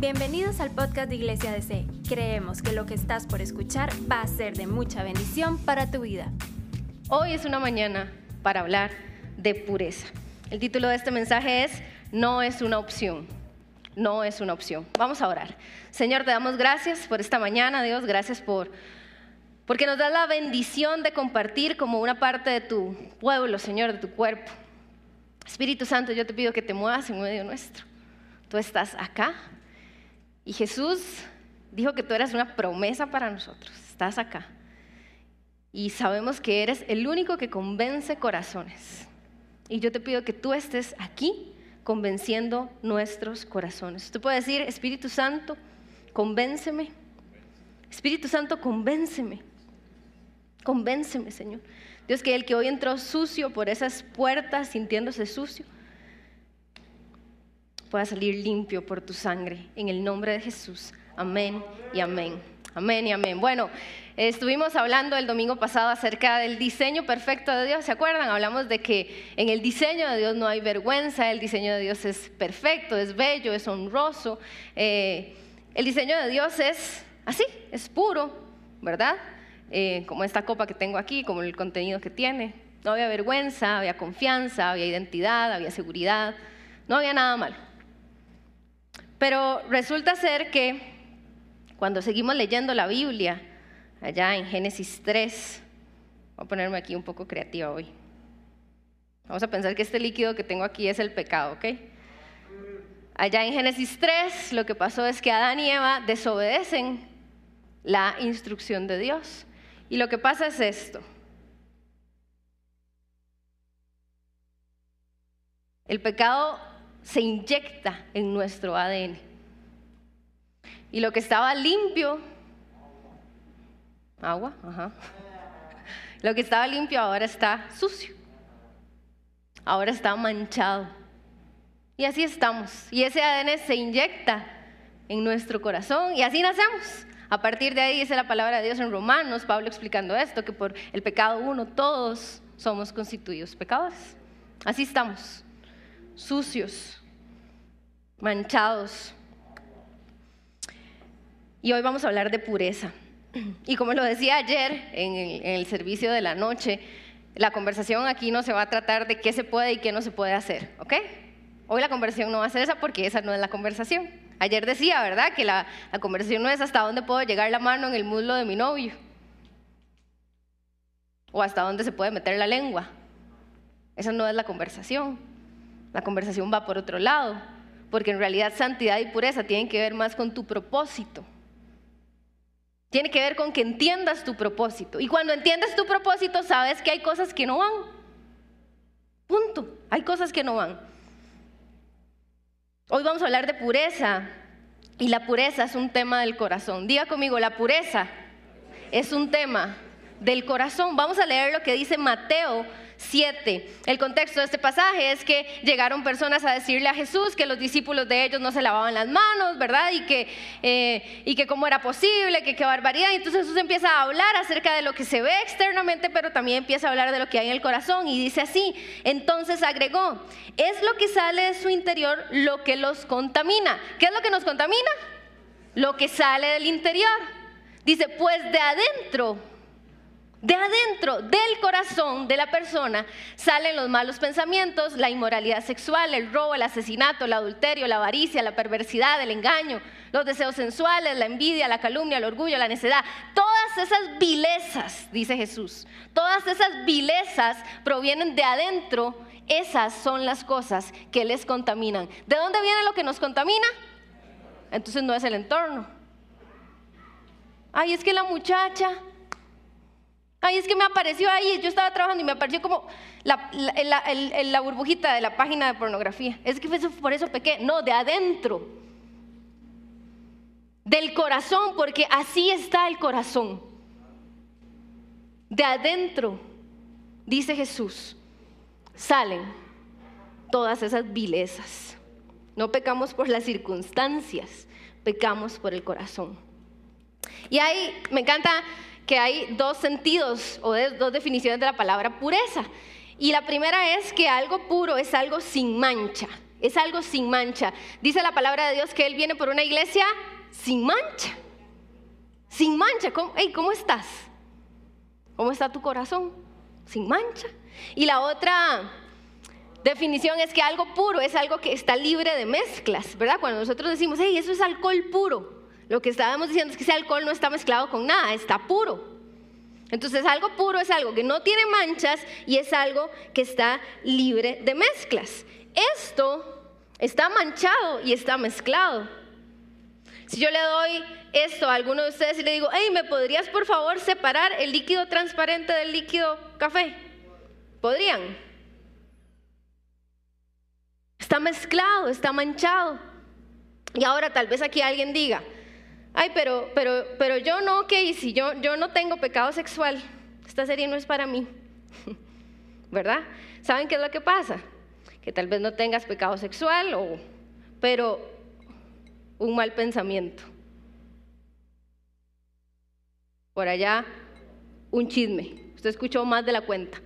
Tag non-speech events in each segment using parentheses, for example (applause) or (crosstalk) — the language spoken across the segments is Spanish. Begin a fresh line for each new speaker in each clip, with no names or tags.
Bienvenidos al podcast de Iglesia DC. Creemos que lo que estás por escuchar va a ser de mucha bendición para tu vida.
Hoy es una mañana para hablar de pureza. El título de este mensaje es No es una opción. No es una opción. Vamos a orar. Señor, te damos gracias por esta mañana, Dios. Gracias por porque nos da la bendición de compartir como una parte de tu pueblo, Señor, de tu cuerpo. Espíritu Santo, yo te pido que te muevas en medio nuestro. Tú estás acá y Jesús dijo que tú eras una promesa para nosotros. Estás acá. Y sabemos que eres el único que convence corazones. Y yo te pido que tú estés aquí convenciendo nuestros corazones. Usted puede decir, Espíritu Santo, convénceme. Espíritu Santo, convénceme. Convénceme, Señor. Dios, que el que hoy entró sucio por esas puertas, sintiéndose sucio, pueda salir limpio por tu sangre. En el nombre de Jesús. Amén y amén. Amén y amén. Bueno, estuvimos hablando el domingo pasado acerca del diseño perfecto de Dios. ¿Se acuerdan? Hablamos de que en el diseño de Dios no hay vergüenza, el diseño de Dios es perfecto, es bello, es honroso. Eh, el diseño de Dios es así, es puro, ¿verdad? Eh, como esta copa que tengo aquí, como el contenido que tiene. No había vergüenza, había confianza, había identidad, había seguridad, no había nada malo. Pero resulta ser que cuando seguimos leyendo la Biblia, allá en Génesis 3, voy a ponerme aquí un poco creativa hoy. Vamos a pensar que este líquido que tengo aquí es el pecado, ¿ok? Allá en Génesis 3 lo que pasó es que Adán y Eva desobedecen la instrucción de Dios. Y lo que pasa es esto. El pecado se inyecta en nuestro ADN. Y lo que estaba limpio, agua, ajá. Lo que estaba limpio ahora está sucio. Ahora está manchado. Y así estamos. Y ese ADN se inyecta en nuestro corazón y así nacemos. A partir de ahí dice la palabra de Dios en Romanos, Pablo explicando esto, que por el pecado uno todos somos constituidos pecadores. Así estamos, sucios, manchados. Y hoy vamos a hablar de pureza. Y como lo decía ayer en el, servicio de la noche, la conversación aquí no se va a tratar de qué se puede y qué no se puede hacer, ¿ok? Hoy la conversación no va a ser esa porque esa no es la conversación. Ayer decía, ¿verdad? Que la, conversación no es hasta dónde puedo llegar la mano en el muslo de mi novio. O hasta dónde se puede meter la lengua. Esa no es la conversación. La conversación va por otro lado. Porque en realidad santidad y pureza tienen que ver más con tu propósito. Tiene que ver con que entiendas tu propósito. Y cuando entiendes tu propósito, sabes que hay cosas que no van. Punto. Hay cosas que no van. Hoy vamos a hablar de pureza y la pureza es un tema del corazón. Diga conmigo, la pureza es un tema del corazón. Vamos a leer lo que dice Mateo 7. El contexto de este pasaje es que llegaron personas a decirle a Jesús que los discípulos de ellos no se lavaban las manos, ¿verdad? Y que, eh, y que cómo era posible, que qué barbaridad. Y entonces Jesús empieza a hablar acerca de lo que se ve externamente, pero también empieza a hablar de lo que hay en el corazón. Y dice así, entonces agregó, es lo que sale de su interior lo que los contamina. ¿Qué es lo que nos contamina? Lo que sale del interior. Dice, pues de adentro de adentro, del corazón de la persona, salen los malos pensamientos, la inmoralidad sexual, el robo, el asesinato, el adulterio, la avaricia, la perversidad, el engaño, los deseos sensuales, la envidia, la calumnia, el orgullo, la necedad. Todas esas vilezas, dice Jesús, todas esas vilezas provienen de adentro. Esas son las cosas que les contaminan. ¿De dónde viene lo que nos contamina? Entonces no es el entorno. Ay, es que la muchacha Ay, es que me apareció ahí, yo estaba trabajando y me apareció como la, burbujita de la página de pornografía. Es que por eso pequé. No, de adentro. Del corazón, porque así está el corazón. De adentro, dice Jesús, salen todas esas vilezas. No pecamos por las circunstancias, pecamos por el corazón. Y ahí me encanta que hay dos sentidos o dos definiciones de la palabra pureza. Y la primera es que algo puro es algo sin mancha. es algo sin mancha. Dice la palabra de Dios que Él viene por una iglesia sin mancha. Sin mancha. ¿Cómo, ¿cómo estás? ¿Cómo está tu corazón? Sin mancha. Y la otra definición es que algo puro es algo que está libre de mezclas, ¿verdad? Cuando nosotros decimos, hey, eso es alcohol puro, lo que estábamos diciendo es que ese alcohol no está mezclado con nada, está puro. Entonces algo puro es algo que no tiene manchas y es algo que está libre de mezclas. Esto está manchado y está mezclado. Si yo le doy esto a alguno de ustedes y le digo, hey, ¿me podrías por favor separar el líquido transparente del líquido café? ¿Podrían? Está mezclado, está manchado. Y ahora tal vez aquí alguien diga, ay, pero, pero, pero yo no, ok, si yo, yo no tengo pecado sexual, esta serie no es para mí, (laughs) ¿verdad? ¿Saben qué es lo que pasa? Que tal vez no tengas pecado sexual, o, pero un mal pensamiento. Por allá, un chisme. Usted escuchó más de la cuenta.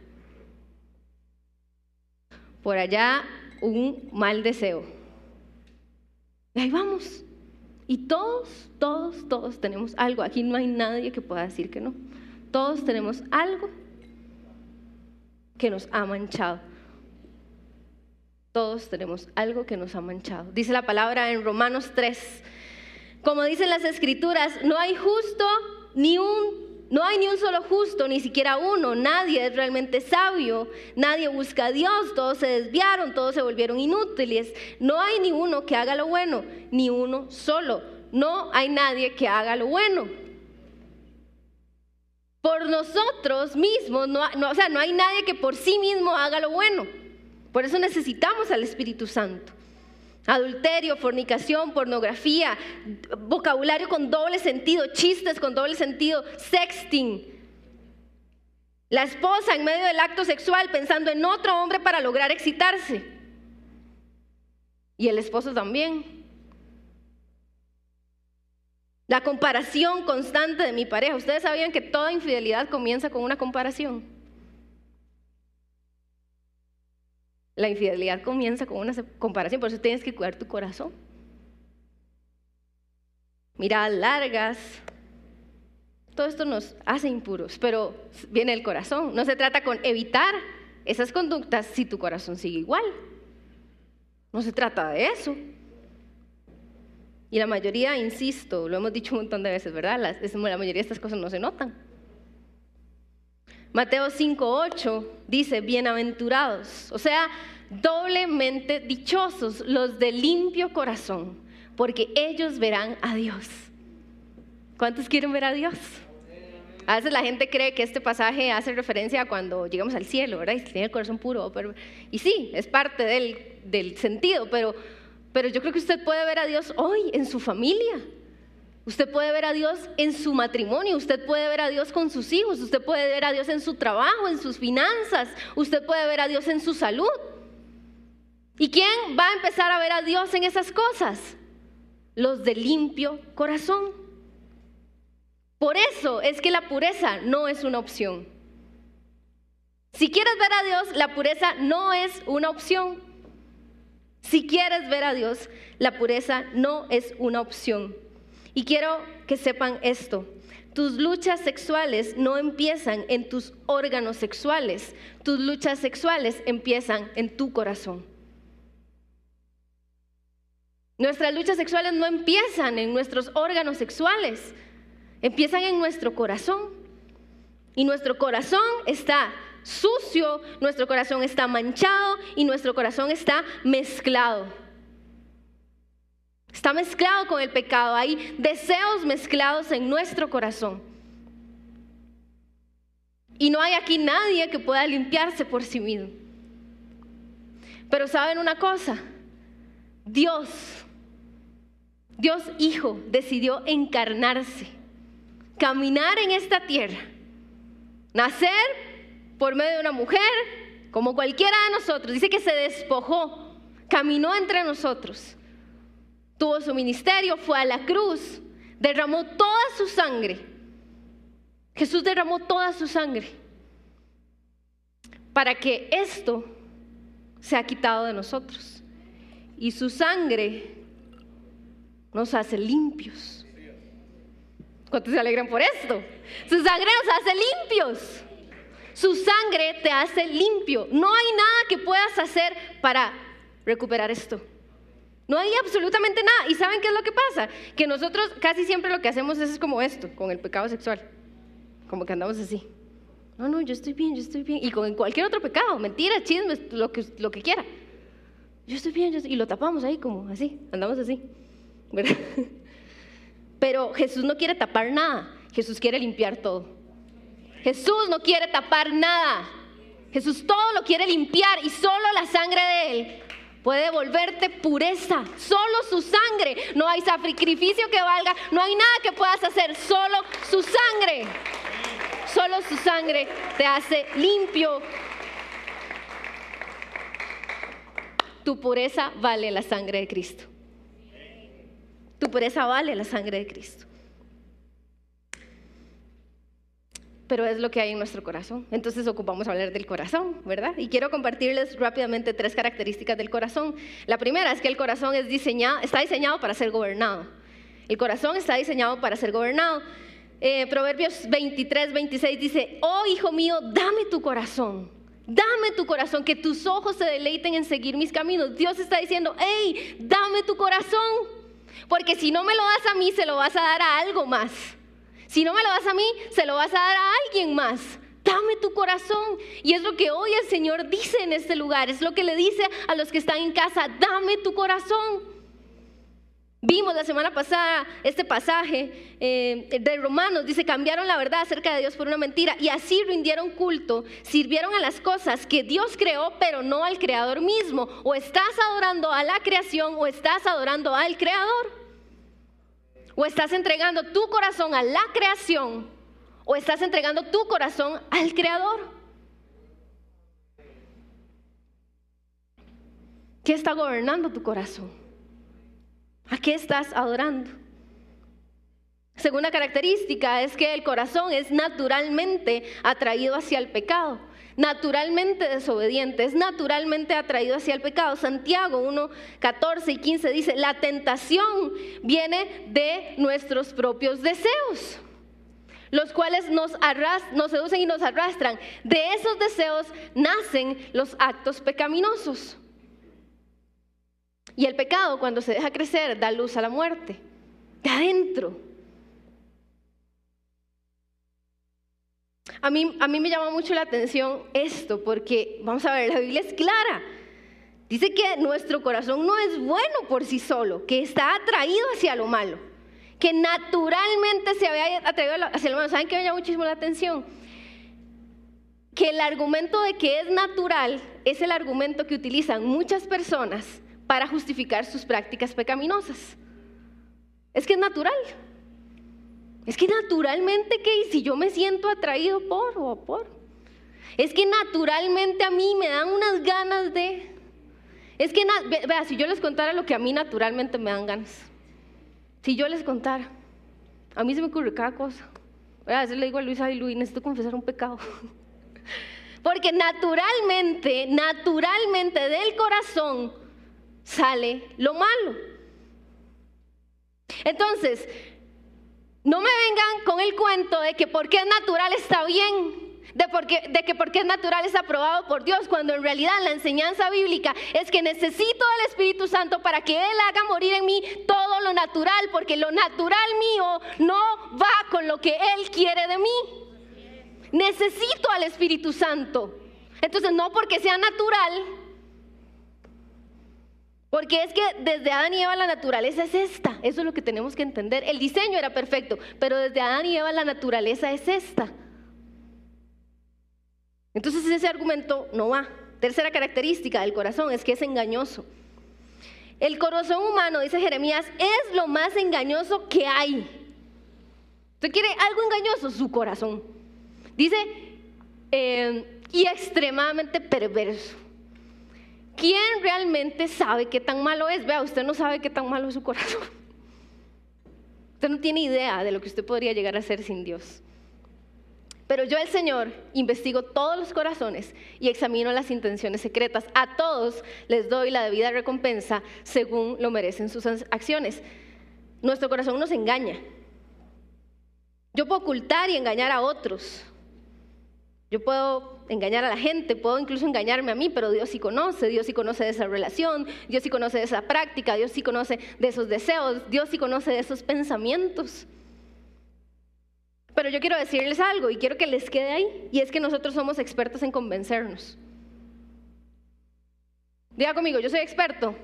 Por allá, un mal deseo. Y ahí vamos. Y todos, todos, todos tenemos algo. Aquí no hay nadie que pueda decir que no. Todos tenemos algo que nos ha manchado. Todos tenemos algo que nos ha manchado. Dice la palabra en Romanos 3. Como dicen las escrituras, no hay justo ni un no hay ni un solo justo, ni siquiera uno. Nadie es realmente sabio. Nadie busca a Dios. Todos se desviaron, todos se volvieron inútiles. No hay ni uno que haga lo bueno, ni uno solo. No hay nadie que haga lo bueno. Por nosotros mismos, o sea, no hay nadie que por sí mismo haga lo bueno. Por eso necesitamos al Espíritu Santo. Adulterio, fornicación, pornografía, vocabulario con doble sentido, chistes con doble sentido, sexting. La esposa en medio del acto sexual pensando en otro hombre para lograr excitarse. Y el esposo también. La comparación constante de mi pareja. Ustedes sabían que toda infidelidad comienza con una comparación. La infidelidad comienza con una comparación, por eso tienes que cuidar tu corazón. Miradas largas, todo esto nos hace impuros, pero viene el corazón. No se trata con evitar esas conductas si tu corazón sigue igual. No se trata de eso. Y la mayoría, insisto, lo hemos dicho un montón de veces, ¿verdad? La, mayoría de estas cosas no se notan. Mateo 5:8 dice, bienaventurados, o sea, doblemente dichosos los de limpio corazón, porque ellos verán a Dios. ¿Cuántos quieren ver a Dios? A veces la gente cree que este pasaje hace referencia a cuando llegamos al cielo, ¿verdad? Y tiene el corazón puro. y sí, es parte del, del sentido, pero, pero yo creo que usted puede ver a Dios hoy en su familia, Usted puede ver a Dios en su matrimonio, usted puede ver a Dios con sus hijos, usted puede ver a Dios en su trabajo, en sus finanzas, usted puede ver a Dios en su salud. ¿Y quién va a empezar a ver a Dios en esas cosas? Los de limpio corazón. Por eso es que la pureza no es una opción. Si quieres ver a Dios, la pureza no es una opción. Si quieres ver a Dios, la pureza no es una opción. Y quiero que sepan esto. Tus luchas sexuales no empiezan en tus órganos sexuales. Tus luchas sexuales empiezan en tu corazón. Nuestras luchas sexuales no empiezan en nuestros órganos sexuales, empiezan en nuestro corazón. Y nuestro corazón está sucio, nuestro corazón está manchado y nuestro corazón está mezclado. Está mezclado con el pecado. Hay deseos mezclados en nuestro corazón. Y no hay aquí nadie que pueda limpiarse por sí mismo. Pero saben una cosa, Dios, Dios Hijo, decidió encarnarse, caminar en esta tierra, nacer por medio de una mujer, como cualquiera de nosotros. Dice que se despojó, caminó entre nosotros tuvo su ministerio, fue a la cruz, derramó toda su sangre. Jesús derramó toda su sangre para que esto sea quitado de nosotros y su sangre nos hace limpios. ¿Cuántos se alegran por esto? Su sangre nos hace limpios. Su sangre te hace limpio. No hay nada que puedas hacer para recuperar esto. No hay absolutamente nada. ¿Y saben qué es lo que pasa? Que nosotros casi siempre lo que hacemos es como esto, con el pecado sexual. Como que andamos así. No, no, yo estoy bien, yo estoy bien. Y con cualquier otro pecado, mentira, chismes, lo que, quiera. Yo estoy bien, y lo tapamos ahí como así, andamos así. (laughs) Pero Jesús no quiere tapar nada, Jesús quiere limpiar todo. Jesús no quiere tapar nada. Jesús todo lo quiere limpiar y solo la sangre de Él puede volverte pureza. Solo su sangre. No hay sacrificio que valga, no hay nada que puedas hacer, solo su sangre. Solo su sangre te hace limpio. Tu pureza vale la sangre de Cristo. Tu pureza vale la sangre de Cristo. Pero es lo que hay en nuestro corazón. Entonces ocupamos hablar del corazón, ¿verdad? Y quiero compartirles rápidamente tres características del corazón. La primera es que el corazón es diseñado, está diseñado para ser gobernado. El corazón está diseñado para ser gobernado. Eh, Proverbios 23, 26 dice, oh hijo mío, dame tu corazón. Dame tu corazón, que tus ojos se deleiten en seguir mis caminos. Dios está diciendo, hey, dame tu corazón. Porque si no me lo das a mí, se lo vas a dar a algo más. Si no me lo das a mí, se lo vas a dar a alguien más. Dame tu corazón. Y es lo que hoy el Señor dice en este lugar. Es lo que le dice a los que están en casa. Dame tu corazón. Vimos la semana pasada este pasaje eh, de Romanos, dice, cambiaron la verdad acerca de Dios por una mentira y así rindieron culto, sirvieron a las cosas que Dios creó, pero no al Creador mismo. O estás adorando a la creación o estás adorando al Creador. O estás entregando tu corazón a la creación o estás entregando tu corazón al creador. ¿Qué está gobernando tu corazón? ¿A qué estás adorando? Segunda característica es que el corazón es naturalmente atraído hacia el pecado naturalmente desobediente, es naturalmente atraído hacia el pecado. Santiago 1, 14 y 15 dice, la tentación viene de nuestros propios deseos, los cuales nos, nos seducen y nos arrastran. De esos deseos nacen los actos pecaminosos. Y el pecado cuando se deja crecer da luz a la muerte, de adentro. A mí, a mí me llama mucho la atención esto, porque vamos a ver, la Biblia es clara. Dice que nuestro corazón no es bueno por sí solo, que está atraído hacia lo malo, que naturalmente se había atraído hacia lo malo. ¿Saben qué me llama muchísimo la atención? Que el argumento de que es natural es el argumento que utilizan muchas personas para justificar sus prácticas pecaminosas. Es que es natural. Es que naturalmente, ¿qué? Si yo me siento atraído por o por. Es que naturalmente a mí me dan unas ganas de... Es que, vea, si yo les contara lo que a mí naturalmente me dan ganas. Si yo les contara, a mí se me ocurre cada cosa. A veces le digo a Luis, ay Luis, necesito confesar un pecado. (laughs) Porque naturalmente, naturalmente del corazón sale lo malo. Entonces, no me vengan con el cuento de que porque es natural está bien, de, de que porque es natural es aprobado por Dios, cuando en realidad la enseñanza bíblica es que necesito del Espíritu Santo para que Él haga morir en mí todo lo natural, porque lo natural mío no va con lo que Él quiere de mí. Necesito al Espíritu Santo. Entonces no porque sea natural, porque es que desde Adán y Eva la naturaleza es esta. Eso es lo que tenemos que entender. El diseño era perfecto, pero desde Adán y Eva la naturaleza es esta. Entonces ese argumento no va. Tercera característica del corazón es que es engañoso. El corazón humano, dice Jeremías, es lo más engañoso que hay. ¿Usted quiere algo engañoso? Su corazón. Dice, eh, y extremadamente perverso. ¿Quién realmente sabe qué tan malo es? Vea, usted no sabe qué tan malo es su corazón. (laughs) Usted no tiene idea de lo que usted podría llegar a ser sin Dios. Pero yo, el Señor, investigo todos los corazones y examino las intenciones secretas. A todos les doy la debida recompensa según lo merecen sus acciones. Nuestro corazón nos engaña. Yo puedo ocultar y engañar a otros. Yo puedo engañar a la gente, puedo incluso engañarme a mí, pero Dios sí conoce, Dios sí conoce de esa relación, Dios sí conoce de esa práctica, Dios sí conoce de esos deseos, Dios sí conoce de esos pensamientos. Pero yo quiero decirles algo y quiero que les quede ahí, y es que nosotros somos expertos en convencernos. Diga conmigo, yo soy experto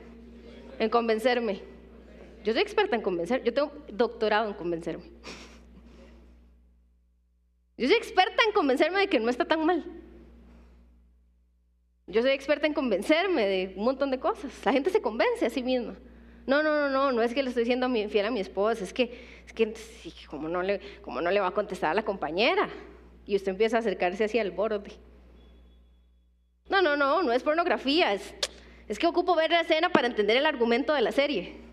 en convencerme. Yo soy experta en convencer, yo tengo doctorado en convencerme. Yo soy experta en convencerme de que no está tan mal. Yo soy experta en convencerme de un montón de cosas. La gente se convence a sí misma. No, no, no, no, no es que le estoy diciendo a mi, infiel a mi esposa, es que, es que como, no le, como no le va a contestar a la compañera. Y usted empieza a acercarse hacia el borde. No, no, no, no es pornografía, es, es que ocupo ver la escena para entender el argumento de la serie.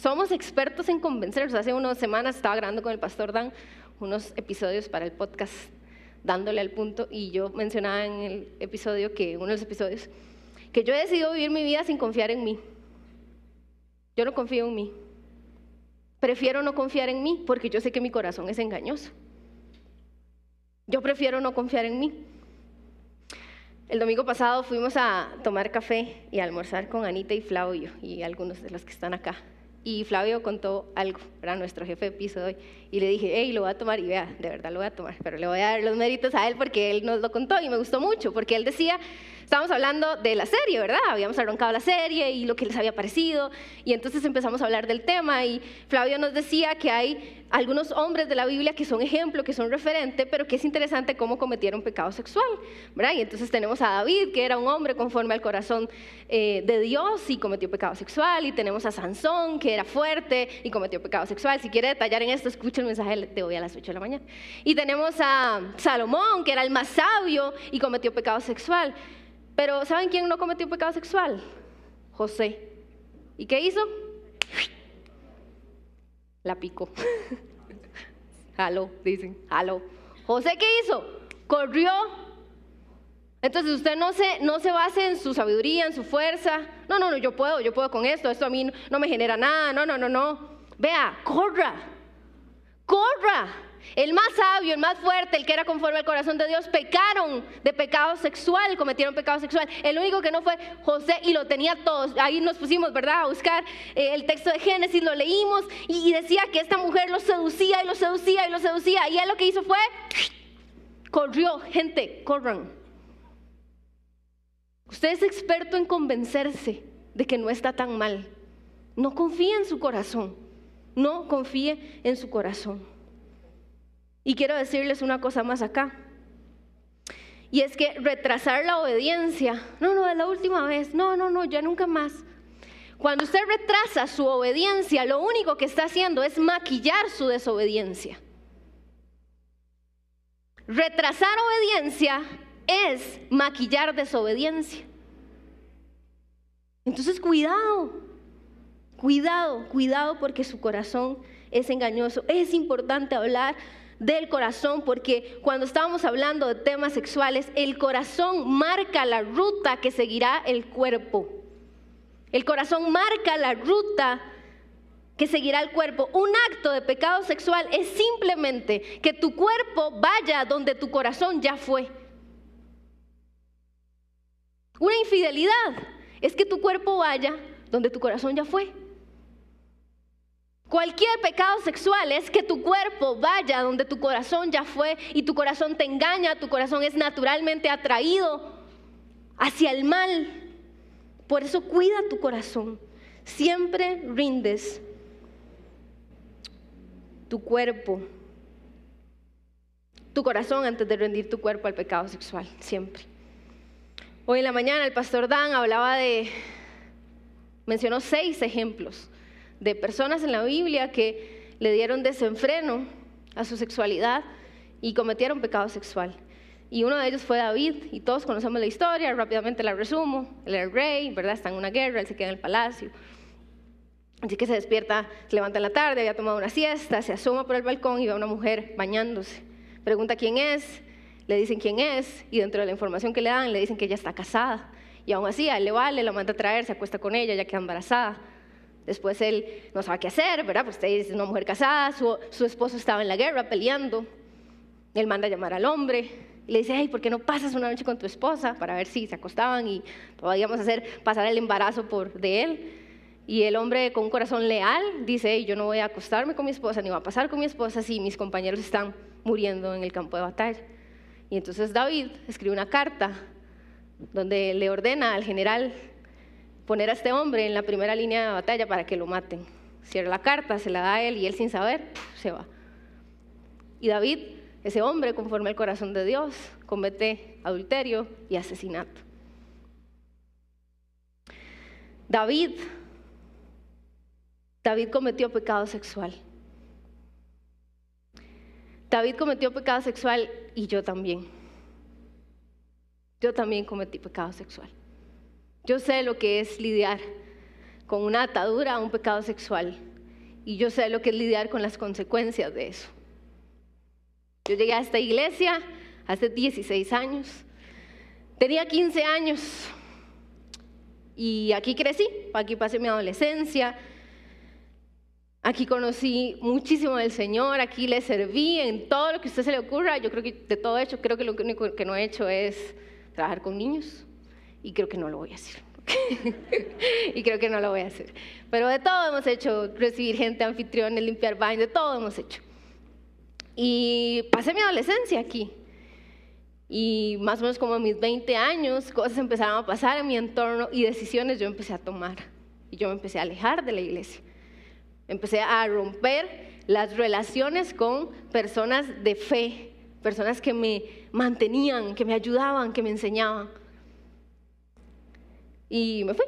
Somos expertos en convencernos. Hace unas semanas estaba grabando con el pastor Dan unos episodios para el podcast, dándole al punto, y yo mencionaba en el episodio que, uno de los episodios, que yo he decidido vivir mi vida sin confiar en mí. Yo no confío en mí. Prefiero no confiar en mí porque yo sé que mi corazón es engañoso. Yo prefiero no confiar en mí. El domingo pasado fuimos a tomar café y a almorzar con Anita y Flavio y algunos de los que están acá. Y Flavio contó algo, era nuestro jefe de piso hoy, y le dije, hey, lo voy a tomar, y vea, de verdad lo voy a tomar, pero le voy a dar los méritos a él porque él nos lo contó y me gustó mucho, porque él decía, estábamos hablando de la serie, ¿verdad? Habíamos arrancado la serie y lo que les había parecido, y entonces empezamos a hablar del tema, y Flavio nos decía que hay algunos hombres de la Biblia que son ejemplo, que son referente, pero que es interesante cómo cometieron pecado sexual, ¿verdad? Y entonces tenemos a David, que era un hombre conforme al corazón eh, de Dios y cometió pecado sexual, y tenemos a Sansón, que era fuerte y cometió pecado sexual. Si quiere detallar en esto, escuche el mensaje de hoy a las 8 de la mañana. Y tenemos a Salomón, que era el más sabio y cometió pecado sexual. Pero ¿saben quién no cometió pecado sexual? José. ¿Y qué hizo? La picó. (laughs) Aló, dicen, aló. José, ¿qué hizo? Corrió. Entonces usted no se, no se base en su sabiduría, en su fuerza. No, no, no, yo puedo, yo puedo con esto, esto a mí no me genera nada. No, no, no, no. Vea, corra. Corra. El más sabio, el más fuerte, el que era conforme al corazón de Dios, pecaron de pecado sexual, cometieron pecado sexual. El único que no fue José y lo tenía todos. Ahí nos pusimos, ¿verdad?, a buscar eh, el texto de Génesis, lo leímos y, decía que esta mujer lo seducía y lo seducía y lo seducía. Y él lo que hizo fue, corrió, gente, corran. Usted es experto en convencerse de que no está tan mal. No confíe en su corazón. No confíe en su corazón. Y quiero decirles una cosa más acá. Y es que retrasar la obediencia, no, no, es la última vez, no, no, no, ya nunca más. Cuando usted retrasa su obediencia, lo único que está haciendo es maquillar su desobediencia. Retrasar obediencia es maquillar desobediencia. Entonces, cuidado, cuidado, cuidado porque su corazón es engañoso. Es importante hablar del corazón, porque cuando estábamos hablando de temas sexuales, el corazón marca la ruta que seguirá el cuerpo. El corazón marca la ruta que seguirá el cuerpo. Un acto de pecado sexual es simplemente que tu cuerpo vaya donde tu corazón ya fue. Una infidelidad es que tu cuerpo vaya donde tu corazón ya fue. Cualquier pecado sexual es que tu cuerpo vaya donde tu corazón ya fue y tu corazón te engaña, tu corazón es naturalmente atraído hacia el mal. Por eso cuida tu corazón. Siempre rindes tu cuerpo, tu corazón antes de rendir tu cuerpo al pecado sexual, siempre. Hoy en la mañana el pastor Dan hablaba de, mencionó seis ejemplos de personas en la Biblia que le dieron desenfreno a su sexualidad y cometieron pecado sexual. Y uno de ellos fue David, y todos conocemos la historia, rápidamente la resumo. Él era rey, ¿verdad? Está en una guerra, él se queda en el palacio. Así que se despierta, se levanta en la tarde, había tomado una siesta, se asoma por el balcón y ve a una mujer bañándose. Pregunta quién es, le dicen quién es y dentro de la información que le dan le dicen que ella está casada. Y aún así, a él le vale, la manda a traer, se acuesta con ella, ya queda embarazada. Después él no sabe qué hacer, ¿verdad? Pues usted es una mujer casada, su, esposo estaba en la guerra peleando. Él manda a llamar al hombre y le dice, hey, ¿por qué no pasas una noche con tu esposa? Para ver si se acostaban y podíamos hacer pasar el embarazo por, de él. Y el hombre con un corazón leal dice, hey, yo no voy a acostarme con mi esposa, ni voy a pasar con mi esposa si mis compañeros están muriendo en el campo de batalla. Y entonces David escribe una carta donde le ordena al general poner a este hombre en la primera línea de batalla para que lo maten. Cierra la carta, se la da a él y él sin saber se va. Y David, ese hombre conforme al corazón de Dios, comete adulterio y asesinato. David, David cometió pecado sexual. David cometió pecado sexual y yo también. Yo también cometí pecado sexual. Yo sé lo que es lidiar con una atadura un pecado sexual y yo sé lo que es lidiar con las consecuencias de eso. Yo llegué a esta iglesia hace 16 años. Tenía 15 años y aquí crecí, aquí pasé mi adolescencia. Aquí conocí muchísimo del Señor, aquí le serví en todo lo que a usted se le ocurra. Yo creo que de todo hecho, creo que lo único que no he hecho es trabajar con niños y creo que no lo voy a hacer. (laughs) y creo que no lo voy a hacer. Pero de todo hemos hecho, recibir gente, anfitriones, limpiar baños, de todo hemos hecho. Y pasé mi adolescencia aquí. Y más o menos como a mis 20 años, cosas empezaron a pasar en mi entorno y decisiones yo empecé a tomar. Y yo me empecé a alejar de la iglesia. Empecé a romper las relaciones con personas de fe, personas que me mantenían, que me ayudaban, que me enseñaban. Y me fui.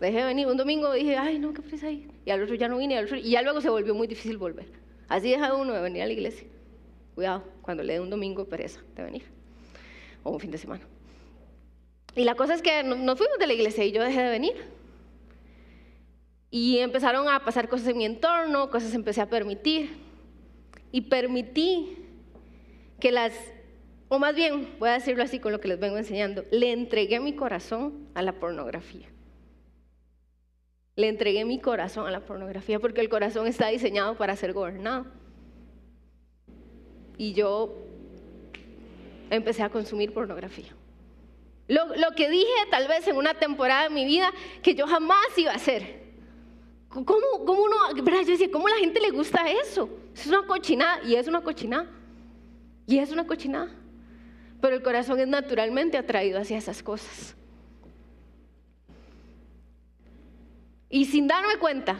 Dejé de venir. Un domingo dije, ay, no, qué prisa ahí. Y al otro ya no vine, y ya luego se volvió muy difícil volver. Así deja uno de venir a la iglesia. Cuidado, cuando le dé un domingo pereza de venir. O un fin de semana. Y la cosa es que nos fuimos de la iglesia y yo dejé de venir. Y empezaron a pasar cosas en mi entorno, cosas empecé a permitir. Y permití que las, o más bien, voy a decirlo así con lo que les vengo enseñando, le entregué mi corazón a la pornografía. Le entregué mi corazón a la pornografía porque el corazón está diseñado para ser gobernado. Y yo empecé a consumir pornografía. Lo, que dije tal vez en una temporada de mi vida que yo jamás iba a hacer. ¿Cómo, cómo uno, ¿verdad? Yo decía, ¿cómo la gente le gusta eso? Es una cochinada y es una cochinada. Y es una cochinada. Pero el corazón es naturalmente atraído hacia esas cosas. Y sin darme cuenta,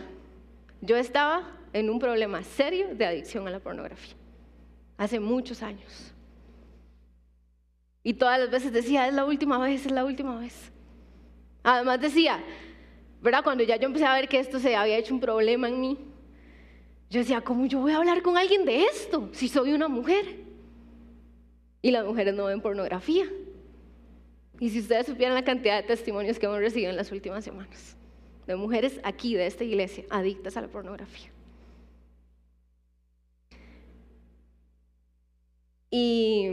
yo estaba en un problema serio de adicción a la pornografía. Hace muchos años. Y todas las veces decía, es la última vez, es la última vez. Además decía, ¿verdad? Cuando ya yo empecé a ver que esto se había hecho un problema en mí, yo decía, ¿cómo yo voy a hablar con alguien de esto si soy una mujer? Y las mujeres no ven pornografía. Y si ustedes supieran la cantidad de testimonios que hemos recibido en las últimas semanas, de mujeres aquí, de esta iglesia, adictas a la pornografía. Y,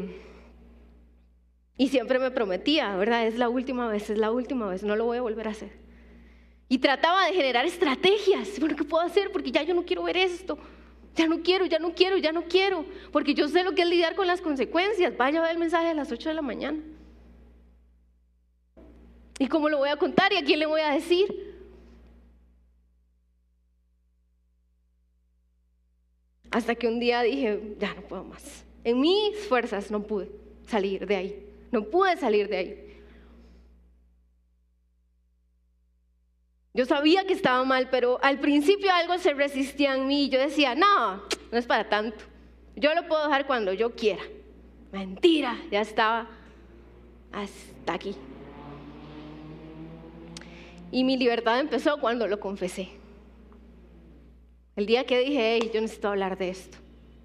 y siempre me prometía, ¿verdad? Es la última vez, es la última vez, no lo voy a volver a hacer. Y trataba de generar estrategias. Bueno, ¿qué puedo hacer? Porque ya yo no quiero ver esto. Ya no quiero, ya no quiero, ya no quiero, porque yo sé lo que es lidiar con las consecuencias. Vaya a ver el mensaje a las 8 de la mañana. ¿Y cómo lo voy a contar y a quién le voy a decir? Hasta que un día dije, ya no puedo más. En mis fuerzas no pude salir de ahí. No pude salir de ahí. Yo sabía que estaba mal, pero al principio algo se resistía en mí y yo decía, no, no es para tanto. Yo lo puedo dejar cuando yo quiera. Mentira, ya estaba hasta aquí. Y mi libertad empezó cuando lo confesé. El día que dije, hey, yo necesito hablar de esto.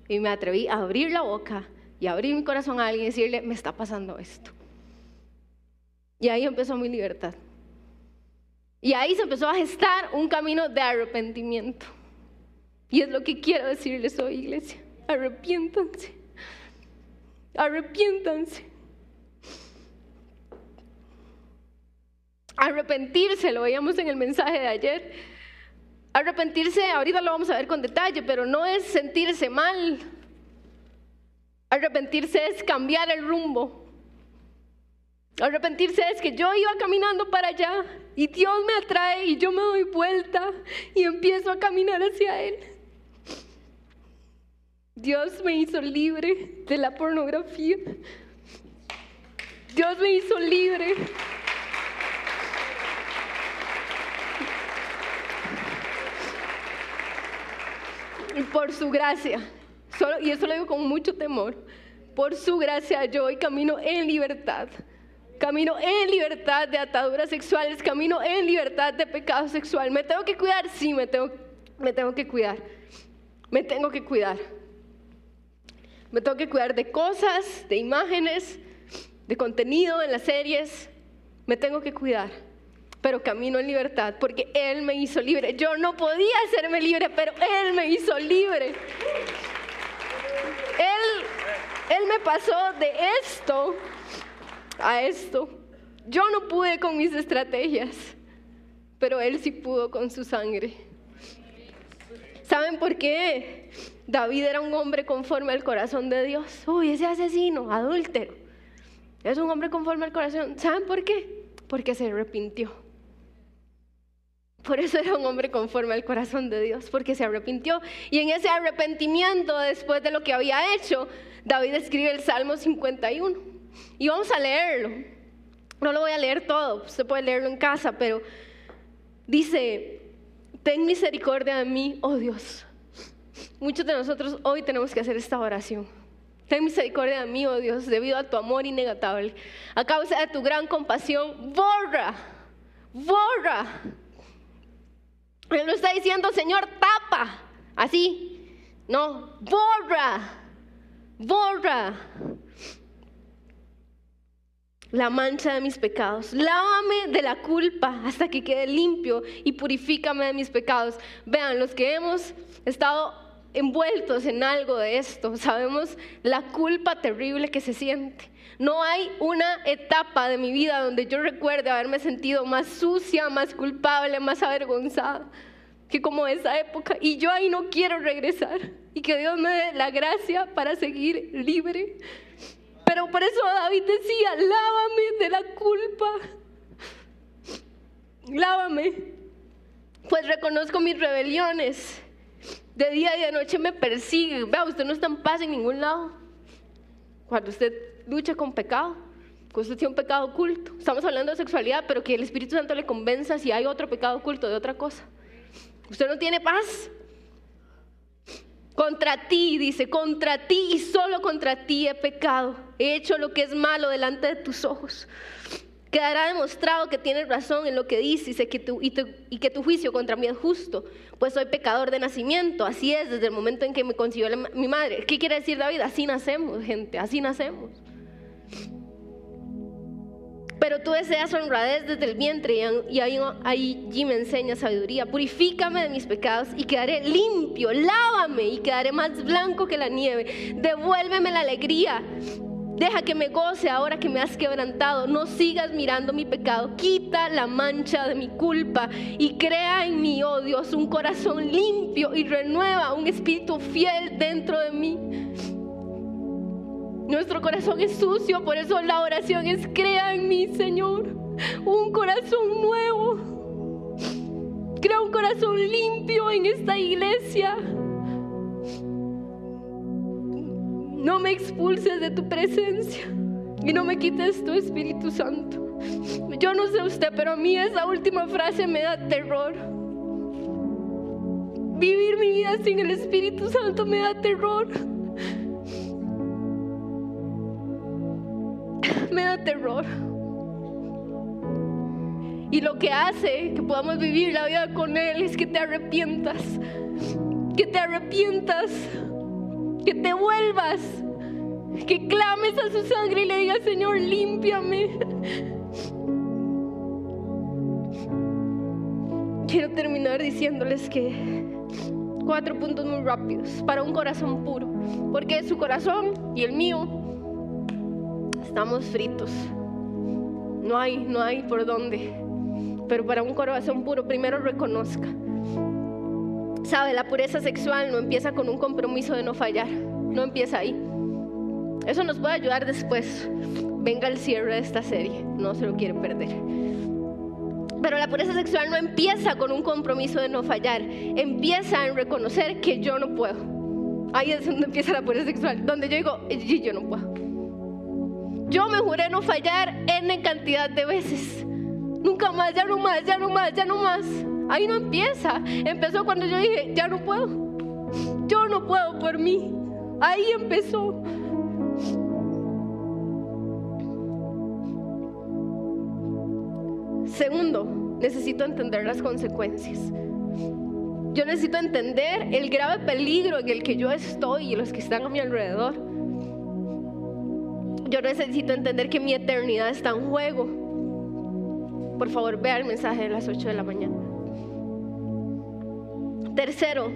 Y me atreví a abrir la boca y abrir mi corazón a alguien y decirle, me está pasando esto. Y ahí empezó mi libertad. Y ahí se empezó a gestar un camino de arrepentimiento. Y es lo que quiero decirles hoy, iglesia. Arrepiéntanse. Arrepiéntanse. Arrepentirse, lo veíamos en el mensaje de ayer. Arrepentirse, ahorita lo vamos a ver con detalle, pero no es sentirse mal. Arrepentirse es cambiar el rumbo. Arrepentirse es que yo iba caminando para allá y Dios me atrae y yo me doy vuelta y empiezo a caminar hacia Él. Dios me hizo libre de la pornografía. Dios me hizo libre. Y por su gracia, solo, y eso lo digo con mucho temor, por su gracia yo hoy camino en libertad. Camino en libertad de ataduras sexuales, camino en libertad de pecado sexual. ¿Me tengo que cuidar? Sí, me tengo, me tengo que cuidar. Me tengo que cuidar. Me tengo que cuidar de cosas, de imágenes, de contenido en las series. Me tengo que cuidar. Pero camino en libertad porque Él me hizo libre. Yo no podía hacerme libre, pero Él me hizo libre. Él, él me pasó de esto a esto. Yo no pude con mis estrategias, pero Él sí pudo con su sangre. ¿Saben por qué? David era un hombre conforme al corazón de Dios. Uy, ese asesino, adúltero. Es un hombre conforme al corazón. ¿Saben por qué? Porque se arrepintió. Por eso era un hombre conforme al corazón de Dios, porque se arrepintió. Y en ese arrepentimiento, después de lo que había hecho, David escribe el Salmo 51. Y vamos a leerlo. No lo voy a leer todo, usted puede leerlo en casa, pero dice, ten misericordia de mí, oh Dios. Muchos de nosotros hoy tenemos que hacer esta oración. Ten misericordia de mí, oh Dios, debido a tu amor innegatable. A causa de tu gran compasión, borra, borra. Él lo está diciendo, Señor, tapa. Así. No, borra, borra la mancha de mis pecados. Lávame de la culpa hasta que quede limpio y purifícame de mis pecados. Vean, los que hemos estado envueltos en algo de esto, sabemos la culpa terrible que se siente. No hay una etapa de mi vida donde yo recuerde haberme sentido más sucia, más culpable, más avergonzada que como esa época. Y yo ahí no quiero regresar. Y que Dios me dé la gracia para seguir libre. Pero por eso David decía, lávame de la culpa. Lávame. Pues reconozco mis rebeliones. De día y de noche me persiguen. Vea, usted no está en paz en ningún lado. Cuando usted lucha con pecado, cuando usted tiene un pecado oculto. Estamos hablando de sexualidad, pero que el Espíritu Santo le convenza si hay otro pecado oculto de otra cosa. Usted no tiene paz. Contra ti, dice, contra ti y solo contra ti he pecado. He hecho lo que es malo delante de tus ojos. Quedará demostrado que tienes razón en lo que dices y, que tu, y, que tu juicio contra mí es justo, pues soy pecador de nacimiento. Así es desde el momento en que me concibió mi madre. ¿Qué quiere decir David? Así nacemos, gente, así nacemos. Pero tú deseas honradez desde el vientre y ahí, me enseña sabiduría. Purifícame de mis pecados y quedaré limpio. Lávame y quedaré más blanco que la nieve. Devuélveme la alegría. Deja que me goce ahora que me has quebrantado. No sigas mirando mi pecado. Quita la mancha de mi culpa y crea en mí, oh Dios, un corazón limpio y renueva un espíritu fiel dentro de mí. Nuestro corazón es sucio, por eso la oración es crea en mí, Señor, un corazón nuevo. Crea un corazón limpio en esta iglesia. No me expulses de tu presencia y no me quites tu Espíritu Santo. Yo no sé usted, pero a mí esa última frase me da terror. Vivir mi vida sin el Espíritu Santo me da terror. (laughs) me da terror. Y lo que hace que podamos vivir la vida con Él es que te arrepientas, que te arrepientas, que te vuelvas, que clames a su sangre y le digas, Señor, límpiame. quiero terminar diciéndoles que cuatro puntos muy rápidos para un corazón puro, porque su corazón y el mío estamos fritos. No hay, no hay por dónde. Pero para un corazón puro, primero reconozca. Sabe, la pureza sexual no empieza con un compromiso de no fallar. No empieza ahí. Eso nos puede ayudar después. Venga el cierre de esta serie. No se lo quiere perder. Pero la pureza sexual no empieza con un compromiso de no fallar. Empieza en reconocer que yo no puedo. Ahí es donde empieza la pureza sexual. Donde yo digo, yo no puedo. Yo me juré no fallar N cantidad de veces. Nunca más, ya no más, ya no más, ya no más. Ahí no empieza. Empezó cuando yo dije, ya no puedo. Yo no puedo por mí. Ahí empezó. Segundo, necesito entender las consecuencias. Yo necesito entender el grave peligro en el que yo estoy y los que están a mi alrededor. Yo necesito entender que mi eternidad está en juego. Por favor, vea el mensaje de las 8 de la mañana. Tercero,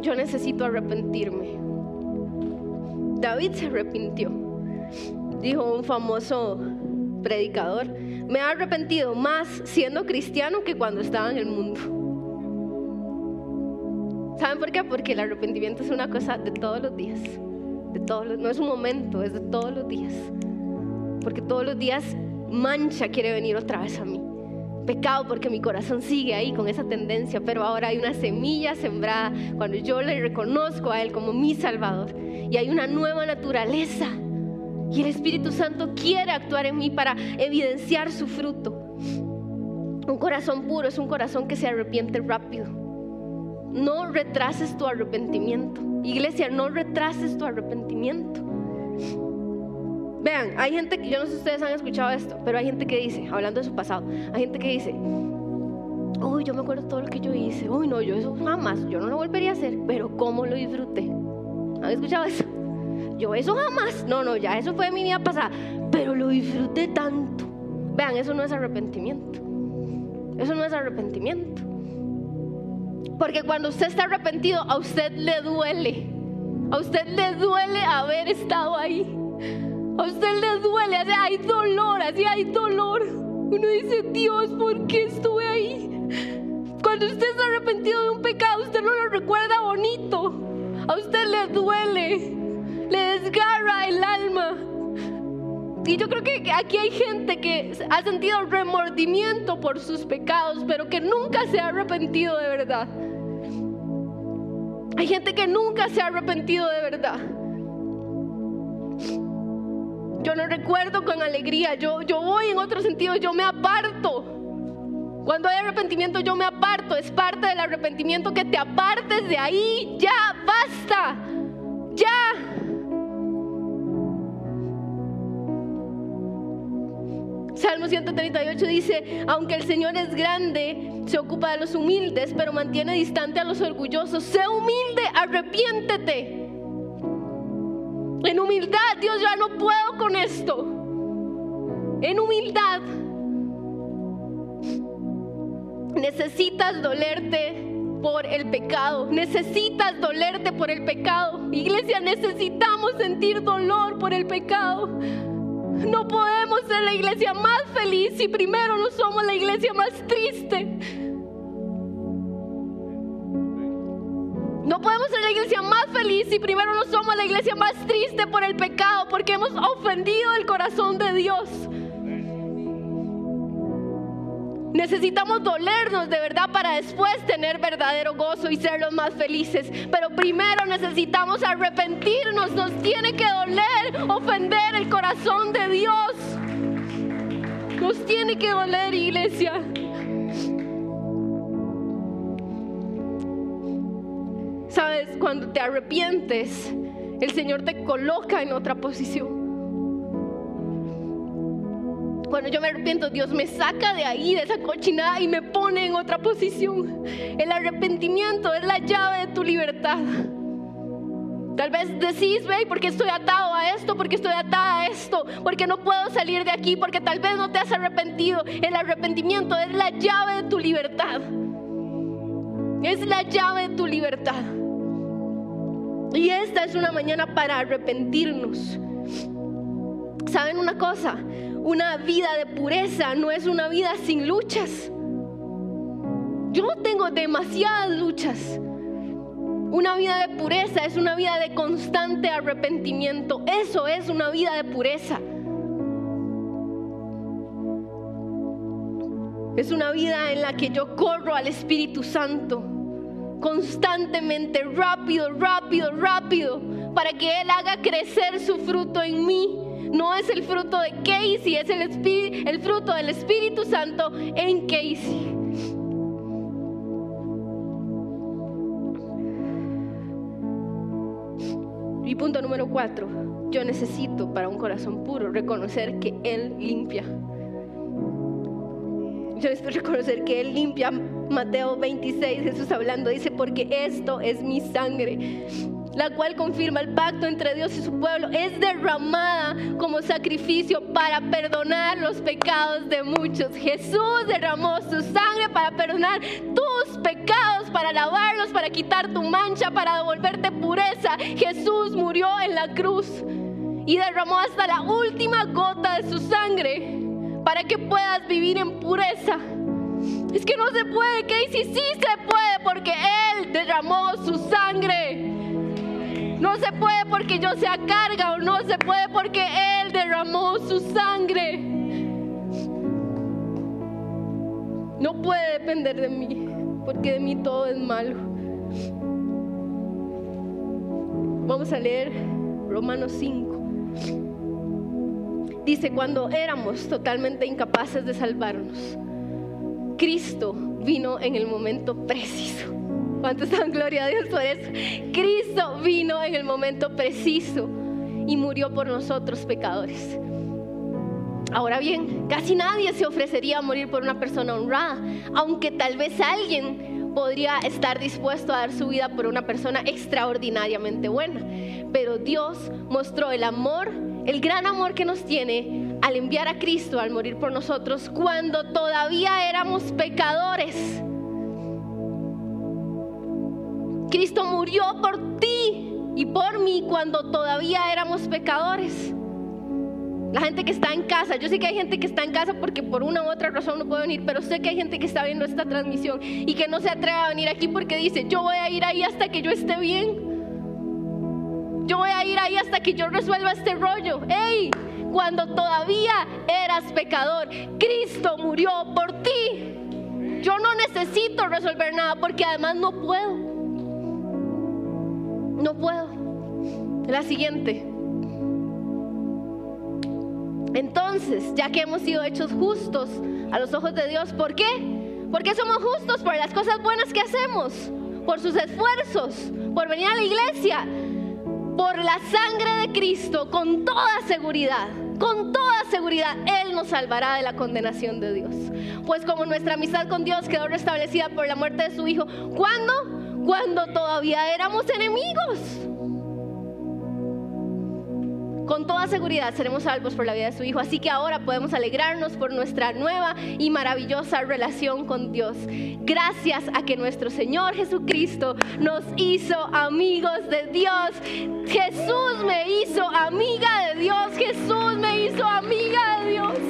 yo necesito arrepentirme. David se arrepintió. Dijo un famoso predicador, me ha arrepentido más siendo cristiano que cuando estaba en el mundo. ¿Saben por qué? Porque el arrepentimiento es una cosa de todos los días. De todos no es un momento, es de todos los días. Porque todos los días mancha quiere venir otra vez a mí. Pecado porque mi corazón sigue ahí con esa tendencia, pero ahora hay una semilla sembrada cuando yo le reconozco a Él como mi Salvador. Y hay una nueva naturaleza y el Espíritu Santo quiere actuar en mí para evidenciar su fruto. Un corazón puro es un corazón que se arrepiente rápido. No retrases tu arrepentimiento. Iglesia, no retrases tu arrepentimiento. Vean, hay gente que, yo no sé si ustedes han escuchado esto, pero hay gente que dice, hablando de su pasado, hay gente que dice, uy, yo me acuerdo todo lo que yo hice, uy, no, yo eso jamás, yo no lo volvería a hacer, pero cómo lo disfruté. ¿Han escuchado eso? Yo eso jamás, no, no, ya eso fue mi vida pasada, pero lo disfruté tanto. Vean, eso no es arrepentimiento. Eso no es arrepentimiento. Porque cuando usted está arrepentido, a usted le duele. A usted le duele haber estado ahí. A usted le duele, hay dolor, así hay dolor. Uno dice, Dios, ¿por qué estuve ahí? Cuando usted está arrepentido de un pecado, usted no lo recuerda bonito. A usted le duele le desgarra el alma. Y yo creo que aquí hay gente que ha sentido remordimiento por sus pecados, pero que nunca se ha arrepentido de verdad. Hay gente que nunca se ha arrepentido de verdad. Yo no recuerdo con alegría, yo, yo voy en otro sentido, yo me aparto. Cuando hay arrepentimiento yo me aparto, es parte del arrepentimiento que te apartes de ahí, ya, basta, ya. Salmo 138 dice, aunque el Señor es grande, se ocupa de los humildes, pero mantiene distante a los orgullosos. Sé humilde, arrepiéntete. En humildad, Dios, ya no puedo con esto. En humildad. Necesitas dolerte por el pecado. Necesitas dolerte por el pecado. Iglesia, necesitamos sentir dolor por el pecado. No podemos ser la iglesia más feliz si primero no somos la iglesia más triste. No podemos ser la iglesia más feliz si primero no somos la iglesia más triste por el pecado, porque hemos ofendido el corazón de Dios. Necesitamos dolernos de verdad para después tener verdadero gozo y ser los más felices. Pero primero necesitamos arrepentirnos. Nos tiene que doler ofender el corazón de Dios. Nos tiene que doler, iglesia. Sabes, cuando te arrepientes, el Señor te coloca en otra posición. Cuando yo me arrepiento, Dios me saca de ahí, de esa cochinada y me pone en otra posición. El arrepentimiento es la llave de tu libertad. Tal vez decís, ve, porque estoy atado a esto, porque estoy atada a esto, porque no puedo salir de aquí, porque tal vez no te has arrepentido. El arrepentimiento es la llave de tu libertad. Es la llave de tu libertad. Y esta es una mañana para arrepentirnos. ¿Saben una cosa? Una vida de pureza no es una vida sin luchas. Yo tengo demasiadas luchas. Una vida de pureza es una vida de constante arrepentimiento. Eso es una vida de pureza. Es una vida en la que yo corro al Espíritu Santo constantemente, rápido, rápido, rápido, para que Él haga crecer su fruto en mí. No es el fruto de Casey, es el, el fruto del Espíritu Santo en Casey. Y punto número cuatro, yo necesito para un corazón puro reconocer que Él limpia. Yo necesito reconocer que Él limpia. Mateo 26, Jesús hablando, dice, porque esto es mi sangre la cual confirma el pacto entre Dios y su pueblo, es derramada como sacrificio para perdonar los pecados de muchos. Jesús derramó su sangre para perdonar tus pecados, para lavarlos, para quitar tu mancha, para devolverte pureza. Jesús murió en la cruz y derramó hasta la última gota de su sangre para que puedas vivir en pureza. Es que no se puede, Casey, sí se puede porque Él derramó su sangre. No se puede porque yo sea carga o no se puede porque Él derramó su sangre. No puede depender de mí porque de mí todo es malo. Vamos a leer Romanos 5. Dice, cuando éramos totalmente incapaces de salvarnos, Cristo vino en el momento preciso ¿Cuántos dan gloria a Dios por eso? Cristo vino en el momento preciso y murió por nosotros pecadores. Ahora bien, casi nadie se ofrecería a morir por una persona honrada, aunque tal vez alguien podría estar dispuesto a dar su vida por una persona extraordinariamente buena. Pero Dios mostró el amor, el gran amor que nos tiene al enviar a Cristo al morir por nosotros cuando todavía éramos pecadores. Cristo murió por ti y por mí cuando todavía éramos pecadores. La gente que está en casa, yo sé que hay gente que está en casa porque por una u otra razón no puede venir, pero sé que hay gente que está viendo esta transmisión y que no se atreve a venir aquí porque dice, yo voy a ir ahí hasta que yo esté bien. Yo voy a ir ahí hasta que yo resuelva este rollo. ¡Ey! Cuando todavía eras pecador, Cristo murió por ti. Yo no necesito resolver nada porque además no puedo. No puedo. La siguiente. Entonces, ya que hemos sido hechos justos a los ojos de Dios, ¿por qué? Porque somos justos por las cosas buenas que hacemos, por sus esfuerzos, por venir a la iglesia, por la sangre de Cristo, con toda seguridad, con toda seguridad, Él nos salvará de la condenación de Dios. Pues como nuestra amistad con Dios quedó restablecida por la muerte de su Hijo, ¿cuándo? Cuando todavía éramos enemigos. Con toda seguridad seremos salvos por la vida de su Hijo, así que ahora podemos alegrarnos por nuestra nueva y maravillosa relación con Dios. Gracias a que nuestro Señor Jesucristo nos hizo amigos de Dios. Jesús me hizo amiga de Dios. Jesús me hizo amiga de Dios.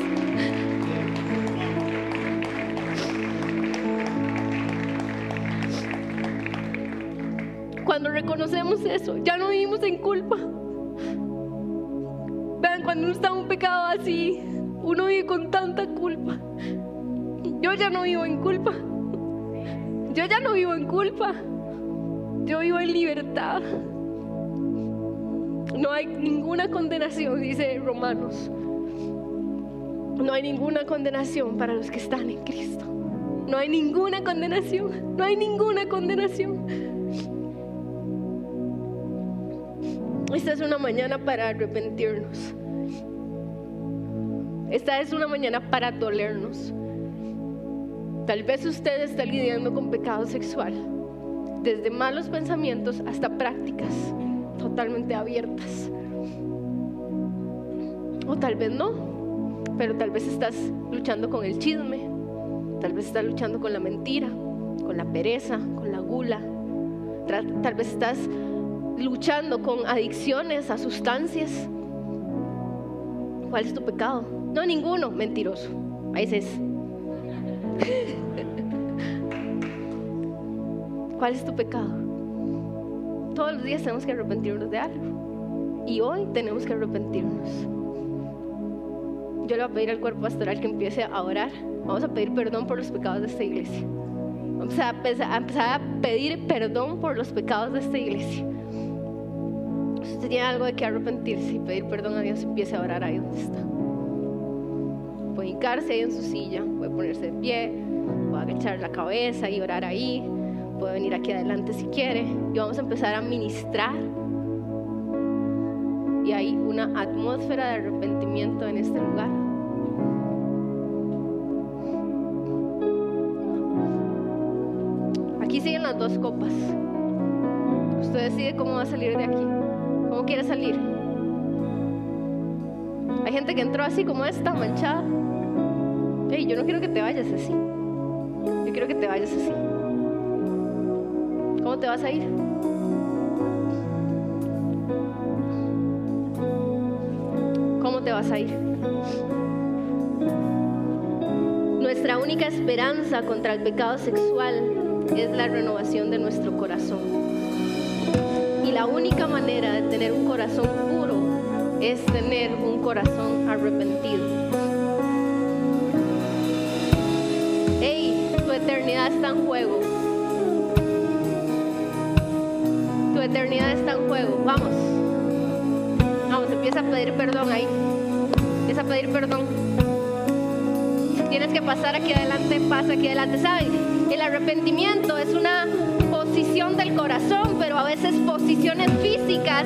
Cuando reconocemos eso, ya no vivimos en culpa. Vean, cuando uno está en un pecado así, uno vive con tanta culpa. Yo ya no vivo en culpa. Yo ya no vivo en culpa. Yo vivo en libertad. No hay ninguna condenación, dice Romanos. No hay ninguna condenación para los que están en Cristo. No hay ninguna condenación. No hay ninguna condenación. Esta es una mañana para arrepentirnos. Esta es una mañana para dolernos. Tal vez usted está lidiando con pecado sexual, desde malos pensamientos hasta prácticas totalmente abiertas. O tal vez no, pero tal vez estás luchando con el chisme, tal vez estás luchando con la mentira, con la pereza, con la gula, tal vez estás luchando con adicciones a sustancias. ¿Cuál es tu pecado? No, ninguno, mentiroso. Ahí es. (laughs) ¿Cuál es tu pecado? Todos los días tenemos que arrepentirnos de algo. Y hoy tenemos que arrepentirnos. Yo le voy a pedir al cuerpo pastoral que empiece a orar. Vamos a pedir perdón por los pecados de esta iglesia. Vamos a empezar a pedir perdón por los pecados de esta iglesia. Si usted tiene algo de que arrepentirse y pedir perdón a Dios, empiece a orar ahí donde está. Puede hincarse ahí en su silla, puede ponerse de pie, puede agachar la cabeza y orar ahí puede venir aquí adelante si quiere. Y vamos a empezar a ministrar. Y hay una atmósfera de arrepentimiento en este lugar. Aquí siguen las dos copas. Usted decide cómo va a salir de aquí. ¿Cómo quiere salir? Hay gente que entró así como esta, manchada. Hey, yo no quiero que te vayas así. Yo quiero que te vayas así. ¿Cómo te vas a ir? ¿Cómo te vas a ir? Nuestra única esperanza contra el pecado sexual es la renovación de nuestro corazón. La única manera de tener un corazón puro es tener un corazón arrepentido. Hey, tu eternidad está en juego. eternidad está en juego. Vamos. Vamos, empieza a pedir perdón ahí. Empieza a pedir perdón. Si tienes que pasar aquí adelante, pasa aquí adelante. ¿Saben? El arrepentimiento es una posición del corazón, veces posiciones físicas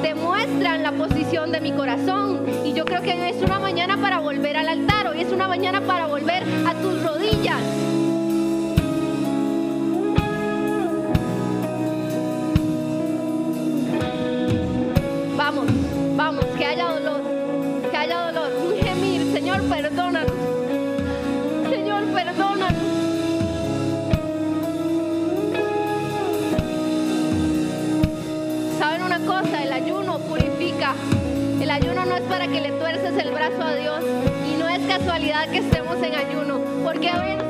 demuestran la posición de mi corazón. Y yo creo que es una mañana para volver al altar, hoy es una mañana para volver a tus rodillas. Que estemos en ayuno, porque hoy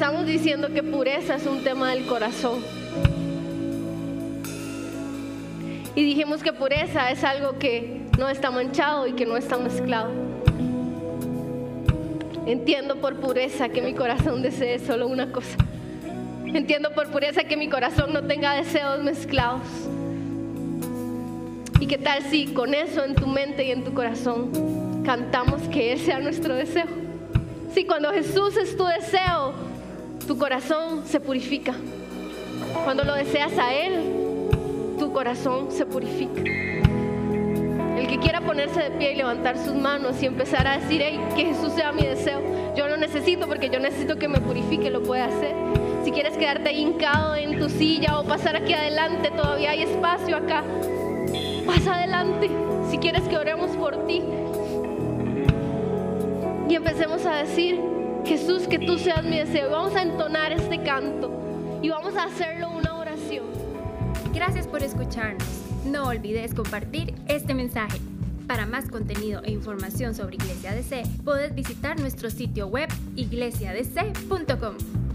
Empezamos diciendo que pureza es un tema del corazón. Y dijimos que pureza es algo que no está manchado y que no está mezclado. Entiendo por pureza que mi corazón desee solo una cosa. Entiendo por pureza que mi corazón no tenga deseos mezclados. ¿Y qué tal si con eso en tu mente y en tu corazón cantamos que Él sea nuestro deseo? Si cuando Jesús es tu deseo, tu corazón se purifica. Cuando lo deseas a Él, tu corazón se purifica. El que quiera ponerse de pie y levantar sus manos y empezar a decir, hey, que Jesús sea mi deseo, yo lo necesito porque yo necesito que me purifique, lo puede hacer. Si quieres quedarte hincado en tu silla o pasar aquí adelante, todavía hay espacio acá. Pasa adelante si quieres que oremos por ti. Y empecemos a decir, Jesús, que tú seas mi deseo. Vamos a entonar este canto y vamos a hacerlo una oración.
Gracias por escucharnos. No olvides compartir este mensaje. Para más contenido e información sobre Iglesia DC, puedes visitar nuestro sitio web iglesiadc.com.